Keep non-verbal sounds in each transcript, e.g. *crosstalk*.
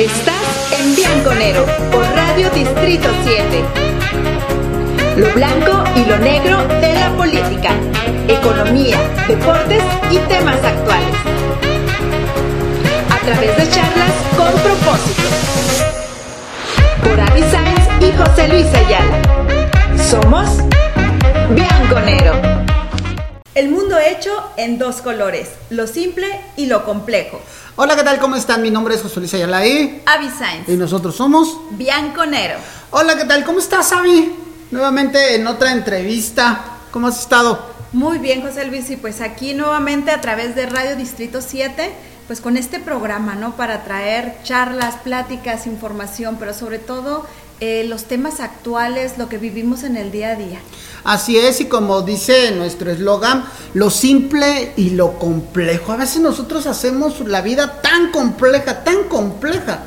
Estás en Bianconero por Radio Distrito 7. Lo blanco y lo negro de la política, economía, deportes y temas actuales. A través de charlas con propósito. Por Avi Sainz y José Luis Ayala. Somos Bianconero. El mundo hecho en dos colores, lo simple y lo complejo. Hola, ¿qué tal? ¿Cómo están? Mi nombre es José Luis Ayala y... Avi Sainz. Y nosotros somos... Bianconero. Hola, ¿qué tal? ¿Cómo estás, Avi? Nuevamente en otra entrevista. ¿Cómo has estado? Muy bien, José Luis, y pues aquí nuevamente a través de Radio Distrito 7, pues con este programa, ¿no? Para traer charlas, pláticas, información, pero sobre todo eh, los temas actuales, lo que vivimos en el día a día. Así es, y como dice nuestro eslogan, lo simple y lo complejo. A veces nosotros hacemos la vida tan compleja, tan compleja,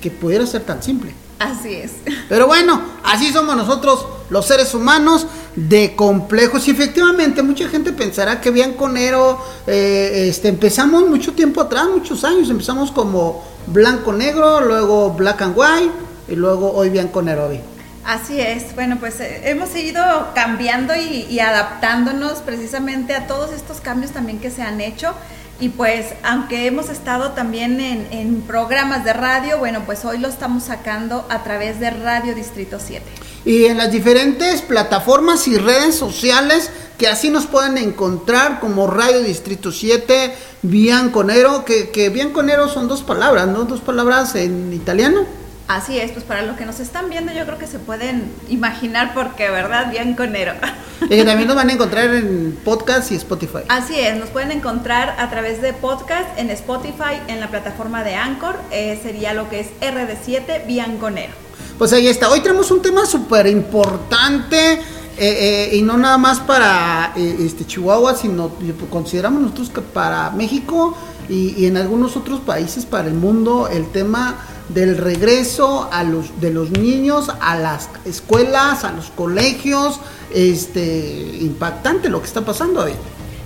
que pudiera ser tan simple. Así es. Pero bueno, así somos nosotros los seres humanos de complejos. Y efectivamente, mucha gente pensará que Bianconero, eh, este, empezamos mucho tiempo atrás, muchos años. Empezamos como blanco-negro, luego black and white, y luego hoy Bianconero. Hoy. Así es, bueno, pues eh, hemos ido cambiando y, y, adaptándonos precisamente a todos estos cambios también que se han hecho. Y pues, aunque hemos estado también en, en, programas de radio, bueno, pues hoy lo estamos sacando a través de Radio Distrito 7. Y en las diferentes plataformas y redes sociales que así nos pueden encontrar como Radio Distrito 7, Bianconero, que, que Bianconero son dos palabras, ¿no? Dos palabras en italiano. Así es, pues para los que nos están viendo yo creo que se pueden imaginar porque, ¿verdad? Bianconero. *laughs* Y que también nos van a encontrar en podcast y Spotify. Así es, nos pueden encontrar a través de podcast en Spotify, en la plataforma de Anchor, eh, sería lo que es RD7 Bianconero. Pues ahí está, hoy tenemos un tema súper importante. Eh, eh, y no nada más para este Chihuahua, sino consideramos nosotros que para México y, y en algunos otros países para el mundo el tema del regreso a los, de los niños a las escuelas, a los colegios, este, impactante lo que está pasando ahí.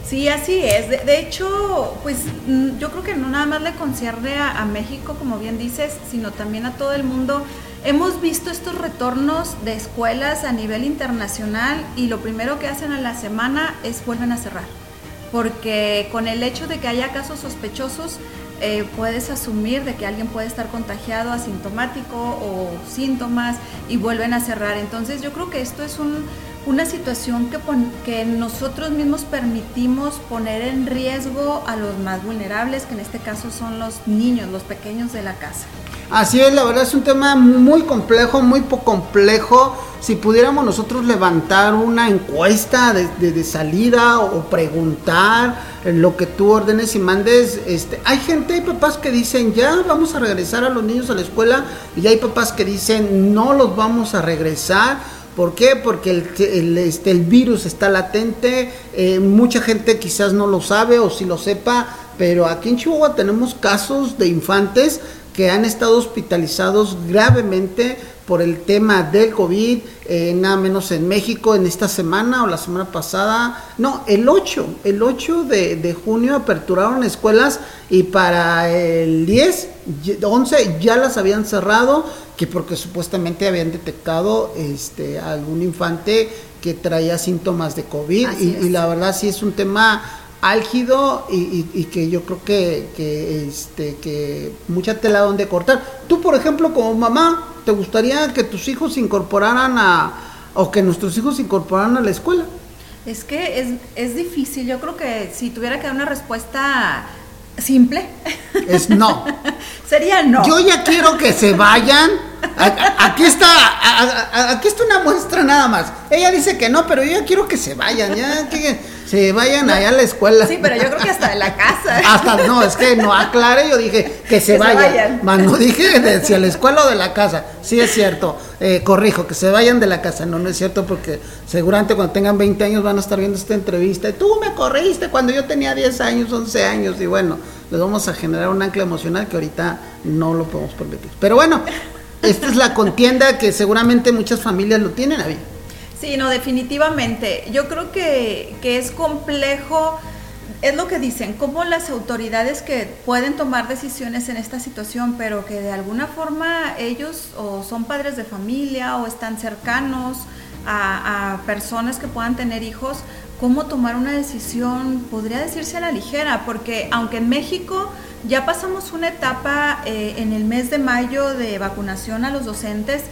Sí, así es. De, hecho, pues yo creo que no nada más le concierne a, a, México, como bien dices, sino también a todo el mundo. Hemos visto estos retornos de escuelas a nivel internacional y lo primero que hacen a la semana es vuelven a cerrar. Porque con el hecho de que haya casos sospechosos, eh, puedes asumir de que alguien puede estar contagiado asintomático o síntomas y vuelven a cerrar. Entonces yo creo que esto es un, una situación que nosotros mismos permitimos poner en riesgo a los más vulnerables, que en este caso son los niños, los pequeños de la casa. Así es, la verdad es un tema muy complejo, muy poco complejo. Si pudiéramos nosotros levantar una encuesta de, salida o preguntar lo que tú ordenes y mandes, este, hay gente, hay papás que dicen ya vamos a regresar a los niños a la escuela y hay papás que dicen no los vamos a regresar. ¿Por qué? Porque el, el, este, el virus está latente, eh, mucha gente quizás no lo sabe o si lo sepa, pero aquí en Chihuahua tenemos casos de infantes que han estado hospitalizados gravemente por el tema del COVID, eh, nada menos en México en esta semana o la semana pasada, no, el 8, el 8 de, de junio aperturaron escuelas y para el 10, 11 ya las habían cerrado, que porque supuestamente habían detectado este, algún infante que traía síntomas de COVID y, y la verdad sí es un tema álgido y, y, y, que yo creo que, que, este, que mucha tela donde cortar. Tú, por ejemplo, como mamá, ¿te gustaría que tus hijos se incorporaran a, o que nuestros hijos se incorporaran a la escuela? Es que es, es difícil, yo creo que si tuviera que dar una respuesta simple. Es no. *laughs* Sería no. Yo ya quiero que se vayan. Aquí está, aquí está una muestra nada más. Ella dice que no, pero yo ya quiero que se vayan, ya que se vayan no, allá a la escuela. Sí, pero yo creo que hasta de la casa. *laughs* Hasta, no, es que no aclaré, yo dije que se, que vayan. se vayan. Más no dije de si a la escuela o de la casa. Sí es cierto, eh, corrijo, que se vayan de la casa. No, no es cierto porque seguramente cuando tengan 20 años van a estar viendo esta entrevista. Y tú me corriste cuando yo tenía 10 años, 11 años. Y bueno, les vamos a generar un ancla emocional que ahorita no lo podemos permitir. Pero bueno, esta es la contienda que seguramente muchas familias lo tienen, Avi. Sí, no, definitivamente. Yo creo que, que es complejo es lo que dicen, como las autoridades que pueden tomar decisiones en esta situación, pero que de alguna forma ellos o son padres de familia o están cercanos a, a personas que puedan tener hijos, cómo tomar una decisión, podría decirse a la ligera, porque aunque en México ya pasamos una etapa eh, en el mes de mayo de vacunación a los docentes,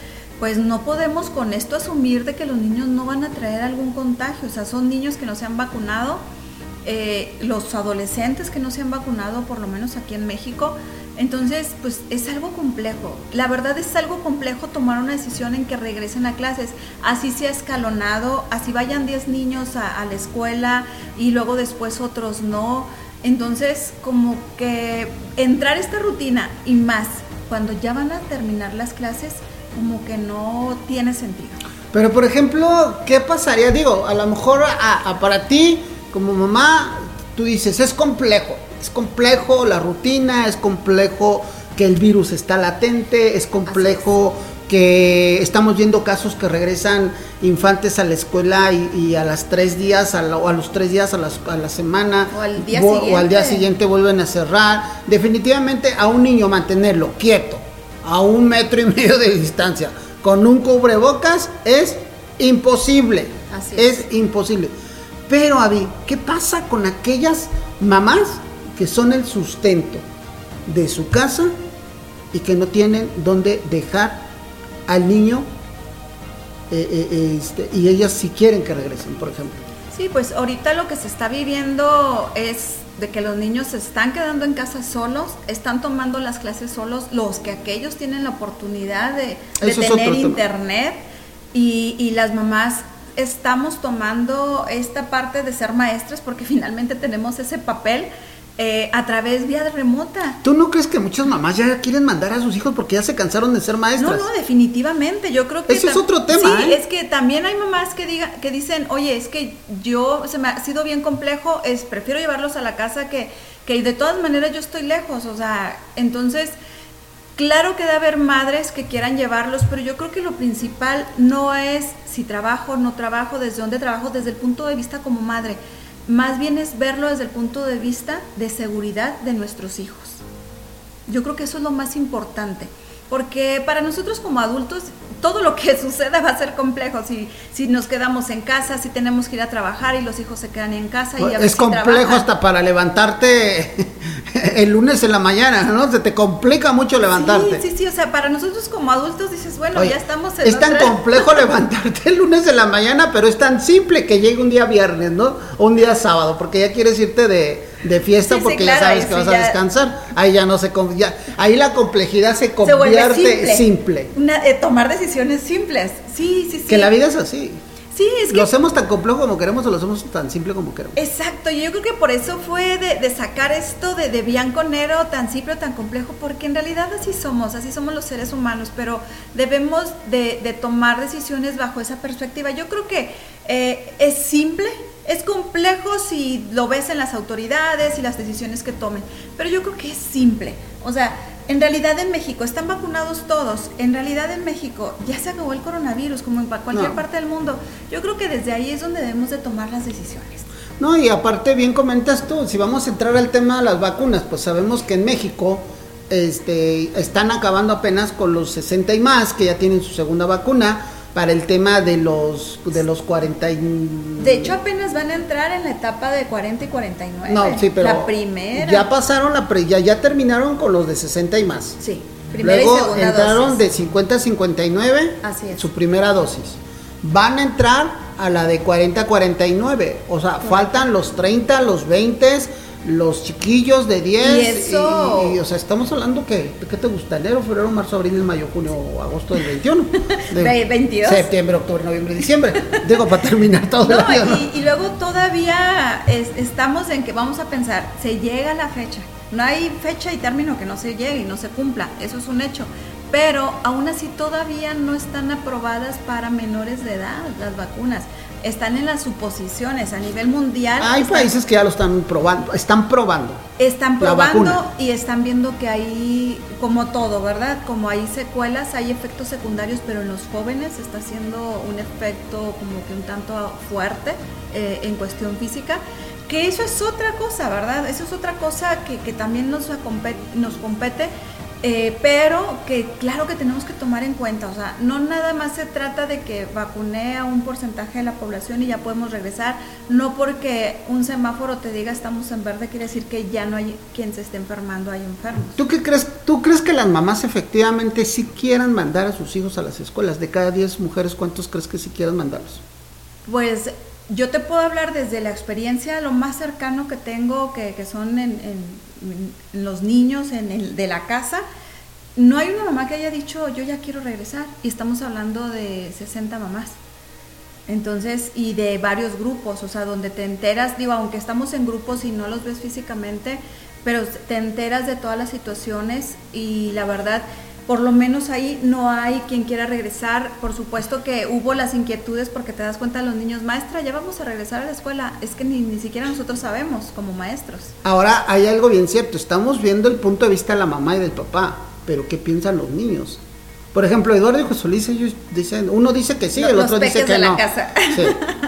pues no podemos con esto asumir de que los niños no van a traer algún contagio, o sea, son niños que no se han vacunado, eh, los adolescentes que no se han vacunado, por lo menos aquí en México, entonces, pues es algo complejo. La verdad es algo complejo tomar una decisión en que regresen a clases. Así se ha escalonado, así vayan 10 niños a, la escuela y luego después otros no. Entonces, como que entrar esta rutina y más cuando ya van a terminar las clases, como que no tiene sentido. Pero, por ejemplo, ¿qué pasaría? Digo, a lo mejor para ti, como mamá, tú dices, es complejo es complejo la rutina, es complejo que el virus está latente, es complejo que estamos viendo casos que regresan infantes a la escuela y, a las tres días o a los tres días a, la semana o al, día siguiente. o al día siguiente vuelven a cerrar. Definitivamente a un niño mantenerlo quieto a un metro y medio de distancia con un cubrebocas es imposible. es. es imposible. Pero Avi, ¿qué pasa con aquellas mamás que son el sustento de su casa y que no tienen dónde dejar al niño eh, eh, eh, este, y ellas si quieren que regresen, por ejemplo. Sí, pues ahorita lo que se está viviendo es de que los niños se están quedando en casa solos, están tomando las clases solos, los que aquellos tienen la oportunidad de, tener internet y, y las mamás estamos tomando esta parte de ser maestras porque *laughs* finalmente tenemos ese papel eh, a través vía remota. ¿Tú no crees que muchas mamás ya quieren mandar a sus hijos porque ya se cansaron de ser maestras? No, no, definitivamente. Yo creo que eso es otro tema. Sí, ¿eh? es que también hay mamás que digan, que dicen, oye, es que yo se me ha sido bien complejo, es prefiero llevarlos a la casa que que de todas maneras yo estoy lejos, o sea, entonces Claro que debe haber madres que quieran llevarlos, pero yo creo que lo principal no es si trabajo o no trabajo, desde dónde trabajo, desde el punto de vista como madre más bien es verlo desde el punto de vista de seguridad de nuestros hijos. Yo creo que eso es lo más importante, porque para nosotros como adultos todo lo que *laughs* suceda va a ser complejo. Si, si nos quedamos en casa, si tenemos que ir a trabajar y los hijos se quedan en casa. Y a es complejo hasta para levantarte *laughs* el lunes en la mañana, ¿no? Se te complica mucho levantarte. Sí, sí, sí. O sea, para nosotros como adultos dices, bueno, ya estamos en. Es tan complejo *laughs* levantarte el lunes en la mañana, pero es tan simple que llegue un día viernes, ¿no? O un día sábado, porque ya quieres irte de de fiesta porque ya sabes que vas a descansar. Ahí ya no se ya, ahí la complejidad se convierte simple. Eh, tomar decisiones simples. Sí, sí, sí. Que la vida es así. Sí, es que... ¿Lo hacemos tan complejo como queremos o lo hacemos tan simple como queremos? Exacto, yo creo que por eso fue de, sacar esto de, de Bianco Nero tan simple o tan complejo, porque en realidad así somos, así somos los seres humanos, pero debemos de, tomar decisiones bajo esa perspectiva. Yo creo que eh, es simple, es complejo si lo ves en las autoridades y las decisiones que tomen, pero yo creo que es simple. O sea, en realidad en México están vacunados todos. En realidad en México ya se acabó el coronavirus, como en cualquier parte del mundo. Yo creo que desde ahí es donde debemos de tomar las decisiones. No, y aparte bien comentas tú, si vamos a entrar al tema de las vacunas, pues sabemos que en México este, están acabando apenas con los 60 y más, que ya tienen su segunda vacuna para el tema de los de los 40 De hecho apenas van a entrar en la etapa de 40 y 49. No, sí, pero la primera. Ya pasaron la ya, ya terminaron con los de 60 y más. Sí. Primera Luego y segunda entraron de 50 a 59. Así es. Su primera dosis. Van a entrar a la de 40 a 49, o sea, faltan los 30, los 20 los chiquillos de 10 y eso. y, o sea estamos hablando que ¿qué te gusta? enero febrero marzo abril mayo junio agosto del 21 *laughs* de 22 septiembre octubre noviembre diciembre. Digo para terminar todo no, y, luego todavía estamos en que vamos a pensar se llega la fecha. No hay fecha y término que no se llegue y no se cumpla. Eso es un hecho. Pero aún así todavía no están aprobadas para menores de edad las vacunas están en las suposiciones a nivel mundial. Hay países que ya lo están probando, están probando. Están probando y están viendo que hay, como todo, ¿verdad? Como hay secuelas, hay efectos secundarios, pero en los jóvenes está haciendo un efecto como que un tanto fuerte eh, en cuestión física. Que eso es otra cosa, ¿verdad? Eso es otra cosa que, que también nos, nos compete eh, pero que claro que tenemos que tomar en cuenta, o sea, no nada más se trata de que vacune a un porcentaje de la población y ya podemos regresar, no porque un semáforo te diga estamos en verde quiere decir que ya no hay quien se esté enfermando, hay enfermos. ¿Tú qué crees? ¿Tú crees que las mamás efectivamente sí quieran mandar a sus hijos a las escuelas? De cada 10 mujeres, ¿cuántos crees que sí quieran mandarlos? Pues yo te puedo hablar desde la experiencia, lo más cercano que tengo, que, que son en, en, los niños en el, de la casa. No hay una mamá que haya dicho, yo ya quiero regresar. Y estamos hablando de 60 mamás. Entonces, y de varios grupos, o sea, donde te enteras, digo, aunque estamos en grupos y no los ves físicamente, pero te enteras de todas las situaciones y la verdad, por lo menos ahí no hay quien quiera regresar. Por supuesto que hubo las inquietudes porque te das cuenta de los niños, maestra, ya vamos a regresar a la escuela. Es que ni, ni siquiera nosotros sabemos como maestros. Ahora hay algo bien cierto, estamos viendo el punto de vista de la mamá y del papá, pero ¿qué piensan los niños? Por ejemplo, Eduardo y José Luis, ellos dicen, uno dice que sí, el otro dice que no.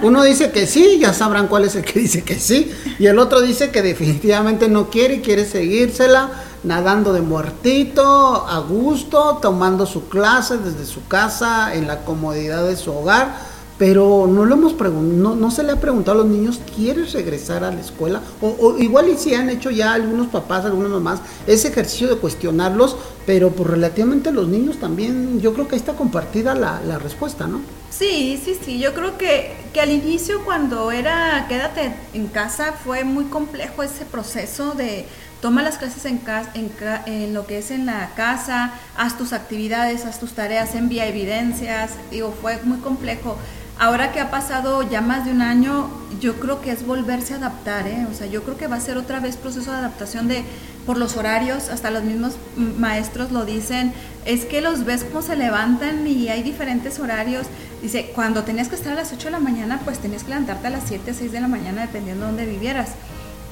Uno dice que sí, ya sabrán cuál es el que *laughs* dice que sí, y el otro dice que definitivamente no quiere y quiere seguírsela nadando de muertito, a gusto, tomando su clase desde su casa, en la comodidad de su hogar, pero no lo hemos no, no se le ha preguntado a los niños, ¿quieres regresar a la escuela? O, igual y si han hecho ya algunos papás, algunos mamás, ese ejercicio de cuestionarlos, pero pues relativamente los niños también, yo creo que ahí está compartida la, la respuesta, ¿no? Sí, sí, sí, yo creo que, que al inicio cuando era quédate en casa fue muy complejo ese proceso de toma las clases en, casa, en, lo que es en la casa, haz tus actividades, haz tus tareas, envía evidencias, digo, fue muy complejo. Ahora que ha pasado ya más de un año, yo creo que es volverse a adaptar, ¿eh? o sea, yo creo que va a ser otra vez proceso de adaptación de por los horarios, hasta los mismos maestros lo dicen, es que los ves cómo se levantan y hay diferentes horarios. Dice, cuando tenías que estar a las 8 de la mañana, pues tenías que levantarte a las 7, 6 de la mañana, dependiendo de dónde vivieras.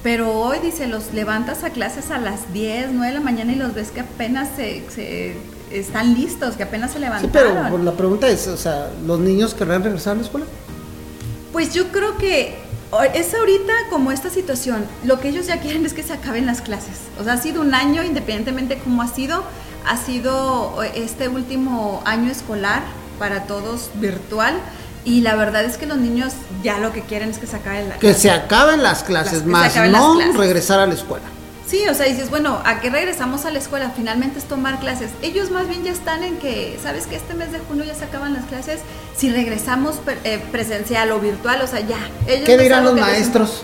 Pero hoy, dice, los levantas a clases a las 10, 9 de la mañana y los ves que apenas se, están listos, que apenas se levantaron. Sí, pero la pregunta es, o sea, ¿los niños querrán regresar a la escuela? Pues yo creo que es ahorita como esta situación, lo que ellos ya quieren es que se acaben las clases. O sea, ha sido un año, independientemente cómo ha sido, ha sido este último año escolar para todos virtual y la verdad es que los niños ya lo que quieren es que se acaben las Que se acaben las clases, más no regresar a la escuela. Sí, o sea, dices, bueno, ¿a qué regresamos a la escuela? Finalmente es tomar clases. Ellos más bien ya están en que, ¿sabes que este mes de junio ya se acaban las clases? Si regresamos eh, presencial o virtual, o sea, ya. ¿Qué dirán los maestros?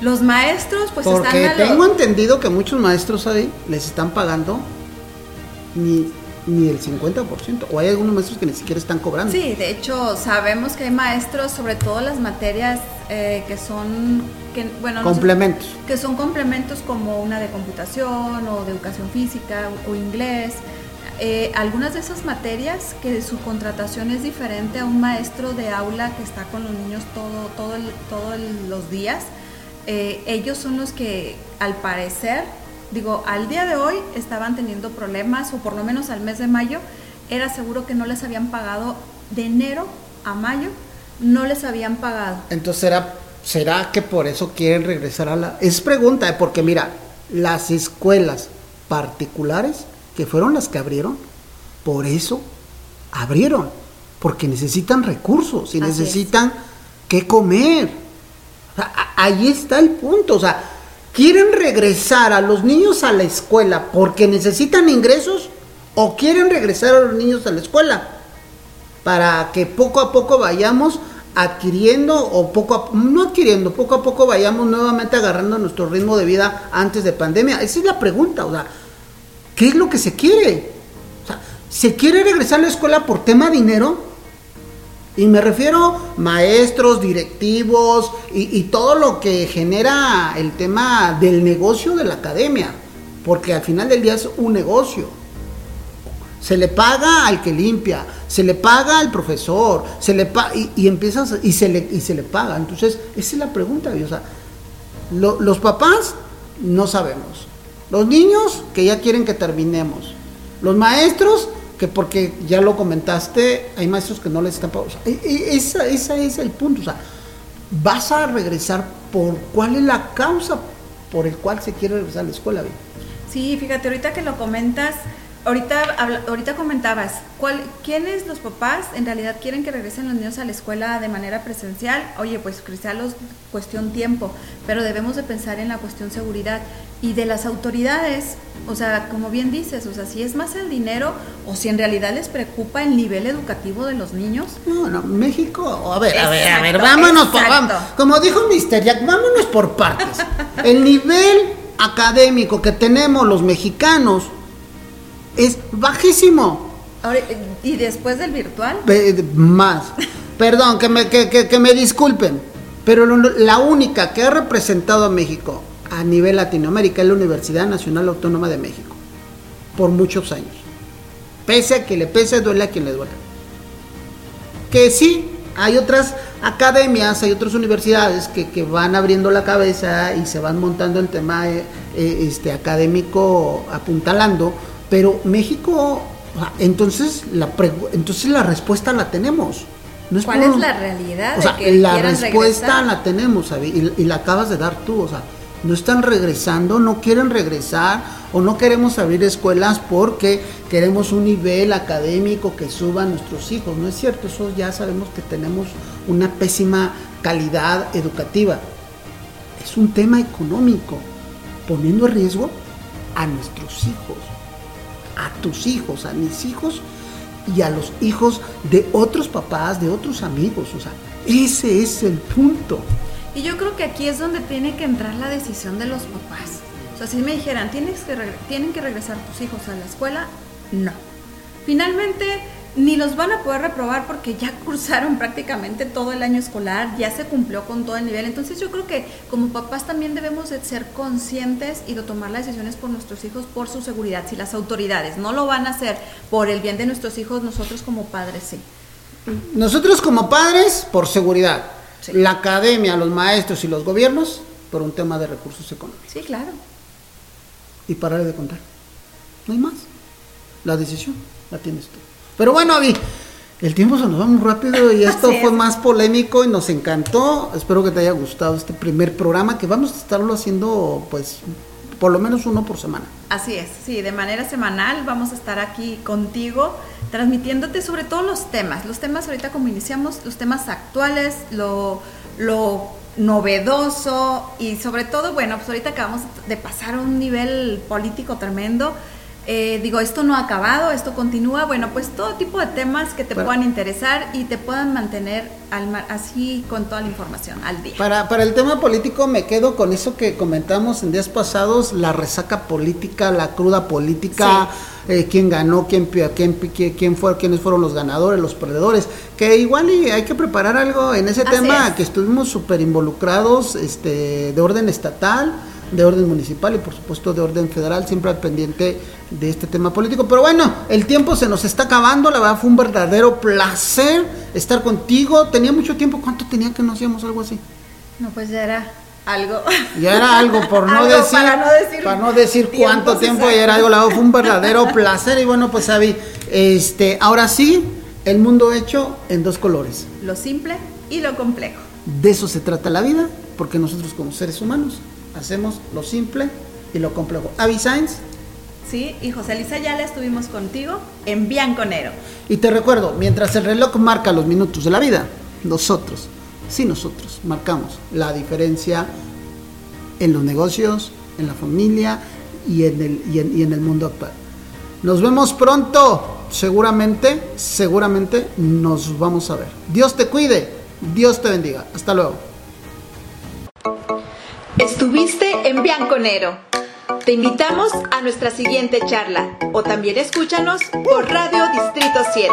Los maestros, pues Porque tengo entendido que muchos maestros ahí les están pagando ni ni el 50%, o hay algunos maestros que ni siquiera están cobrando. Sí, de hecho sabemos que hay maestros, sobre todo las materias eh, que son, que, bueno, complementos. que son complementos como una de computación o de educación física o, inglés. Eh, algunas de esas materias que su contratación es diferente a un maestro de aula que está con los niños todo, todo todos los días, eh, ellos son los que al parecer digo, al día de hoy estaban teniendo problemas, o por lo menos al mes de mayo, era seguro que no les habían pagado de enero a mayo, no les habían pagado. Entonces, ¿será, será que por eso quieren regresar a la... Es pregunta, ¿eh? porque mira, las escuelas particulares, que fueron las que abrieron, por eso abrieron, porque necesitan recursos y necesitan qué comer. ahí está el punto, o sea, ¿Quieren regresar a los niños a la escuela porque necesitan ingresos o quieren regresar a los niños a la escuela para que poco a poco vayamos adquiriendo o poco a, no adquiriendo, poco a poco vayamos nuevamente agarrando nuestro ritmo de vida antes de pandemia? Esa es la pregunta, o sea, ¿qué es lo que se quiere? ¿se quiere regresar a la escuela por tema dinero? Y me refiero maestros, directivos y, todo lo que genera el tema del negocio de la academia, porque al final del día es un negocio. Se le paga al que limpia, se le paga al profesor, se le y, y empiezas y se le y se le paga. Entonces, esa es la pregunta, o sea, los papás no sabemos. Los niños que ya quieren que terminemos. Los maestros que porque ya lo comentaste, hay maestros que no les están pagando. ese es el punto. O sea, vas a regresar por cuál es la causa por el cual se quiere regresar a la escuela. Sí, fíjate, ahorita que lo comentas, Ahorita, ahorita comentabas, ¿cuál, ¿quiénes los papás en realidad quieren que regresen los niños a la escuela de manera presencial? Oye, pues los cuestión tiempo, pero debemos de pensar en la cuestión seguridad y de las autoridades, o sea, como bien dices, o sea, si es más el dinero o si en realidad les preocupa el nivel educativo de los niños. No, no, México, a ver, a ver, a ver, vámonos, por, vamos, como dijo Mister Jack, vámonos por partes. El nivel académico que tenemos los mexicanos es bajísimo. ¿Y después del virtual? más. *laughs* Perdón, que me, que, me disculpen, pero la única que ha representado a México a nivel Latinoamérica es la Universidad Nacional Autónoma de México, por muchos años. Pese a que le pese, duele a quien le duele. Que sí, hay otras academias, hay otras universidades que, van abriendo la cabeza y se van montando el tema eh, eh, este, académico apuntalando pero México, entonces la, entonces la respuesta la tenemos. ¿Cuál es la realidad? la respuesta la tenemos, y, y, la acabas de dar tú, o sea, no están regresando, no quieren regresar o no queremos abrir escuelas porque queremos un nivel académico que suba a nuestros hijos. No es cierto, eso ya sabemos que tenemos una pésima calidad educativa. Es un tema económico, poniendo en riesgo a nuestros hijos a tus hijos, a mis hijos y a los hijos de otros papás, de otros amigos. O sea, ese es el punto. Y yo creo que aquí es donde tiene que entrar la decisión de los papás. O sea, si me dijeran, ¿tienes que ¿tienen que regresar tus hijos a la escuela? No. Finalmente, ni los van a poder reprobar porque ya *laughs* cursaron prácticamente todo el año escolar, ya se cumplió con todo el nivel. Entonces yo creo que como papás también debemos de ser conscientes y de tomar las decisiones por nuestros hijos por su seguridad. Si las autoridades no lo van a hacer por el bien de nuestros hijos, nosotros como padres sí. Nosotros como padres por seguridad. La academia, los maestros y los gobiernos por un tema de recursos económicos. Sí, claro. Y parar de contar. No hay más. La decisión la tienes tú. Pero bueno, Avi, el tiempo se nos va muy rápido y *laughs* esto fue más polémico y nos encantó. Espero que te haya gustado este primer programa que vamos a estarlo haciendo pues por lo menos uno por semana. Así es, sí, de manera semanal vamos a estar aquí contigo transmitiéndote sobre todos los temas, los temas ahorita como iniciamos, los temas actuales, lo, lo novedoso y sobre todo, bueno, pues ahorita acabamos de pasar a un nivel político tremendo eh, digo, esto no ha acabado, esto continúa, bueno, pues todo tipo de temas que te puedan interesar y te puedan mantener al así con toda la información al día. Para, para el tema político me quedo con eso que comentamos en días pasados, la resaca política, la cruda política, eh, quién ganó, quién, quién, quién fue, quiénes fueron los ganadores, los perdedores, que igual y hay que preparar algo en ese tema, que estuvimos súper involucrados este, de orden estatal de orden municipal y por supuesto de orden federal, siempre al pendiente de este tema político. Pero bueno, el tiempo se nos está acabando, la verdad fue un verdadero placer estar contigo. Tenía mucho tiempo, ¿cuánto tenía que no hacíamos algo así? No, pues ya era algo. Ya era algo, por no, *laughs* decir, para no decir, cuánto tiempo, ya era algo, la verdad fue un verdadero *laughs* placer. Y bueno, pues Avi, este, ahora sí, el mundo hecho en dos colores. Lo simple y lo complejo. De eso se trata la vida, porque nosotros como seres humanos hacemos lo simple y lo complejo. Avi Sainz. Sí, y José Luis Ayala estuvimos contigo en Bianconero. Y te recuerdo, mientras el reloj marca los minutos de la vida, nosotros, sí nosotros, marcamos la diferencia en los negocios, en la familia y en el, y en, y en el mundo actual. Nos vemos pronto, seguramente, seguramente nos vamos a ver. Dios te cuide, Dios te bendiga. Hasta luego. Estuviste en Bianconero. Te invitamos a nuestra siguiente charla o también escúchanos por Radio Distrito 7.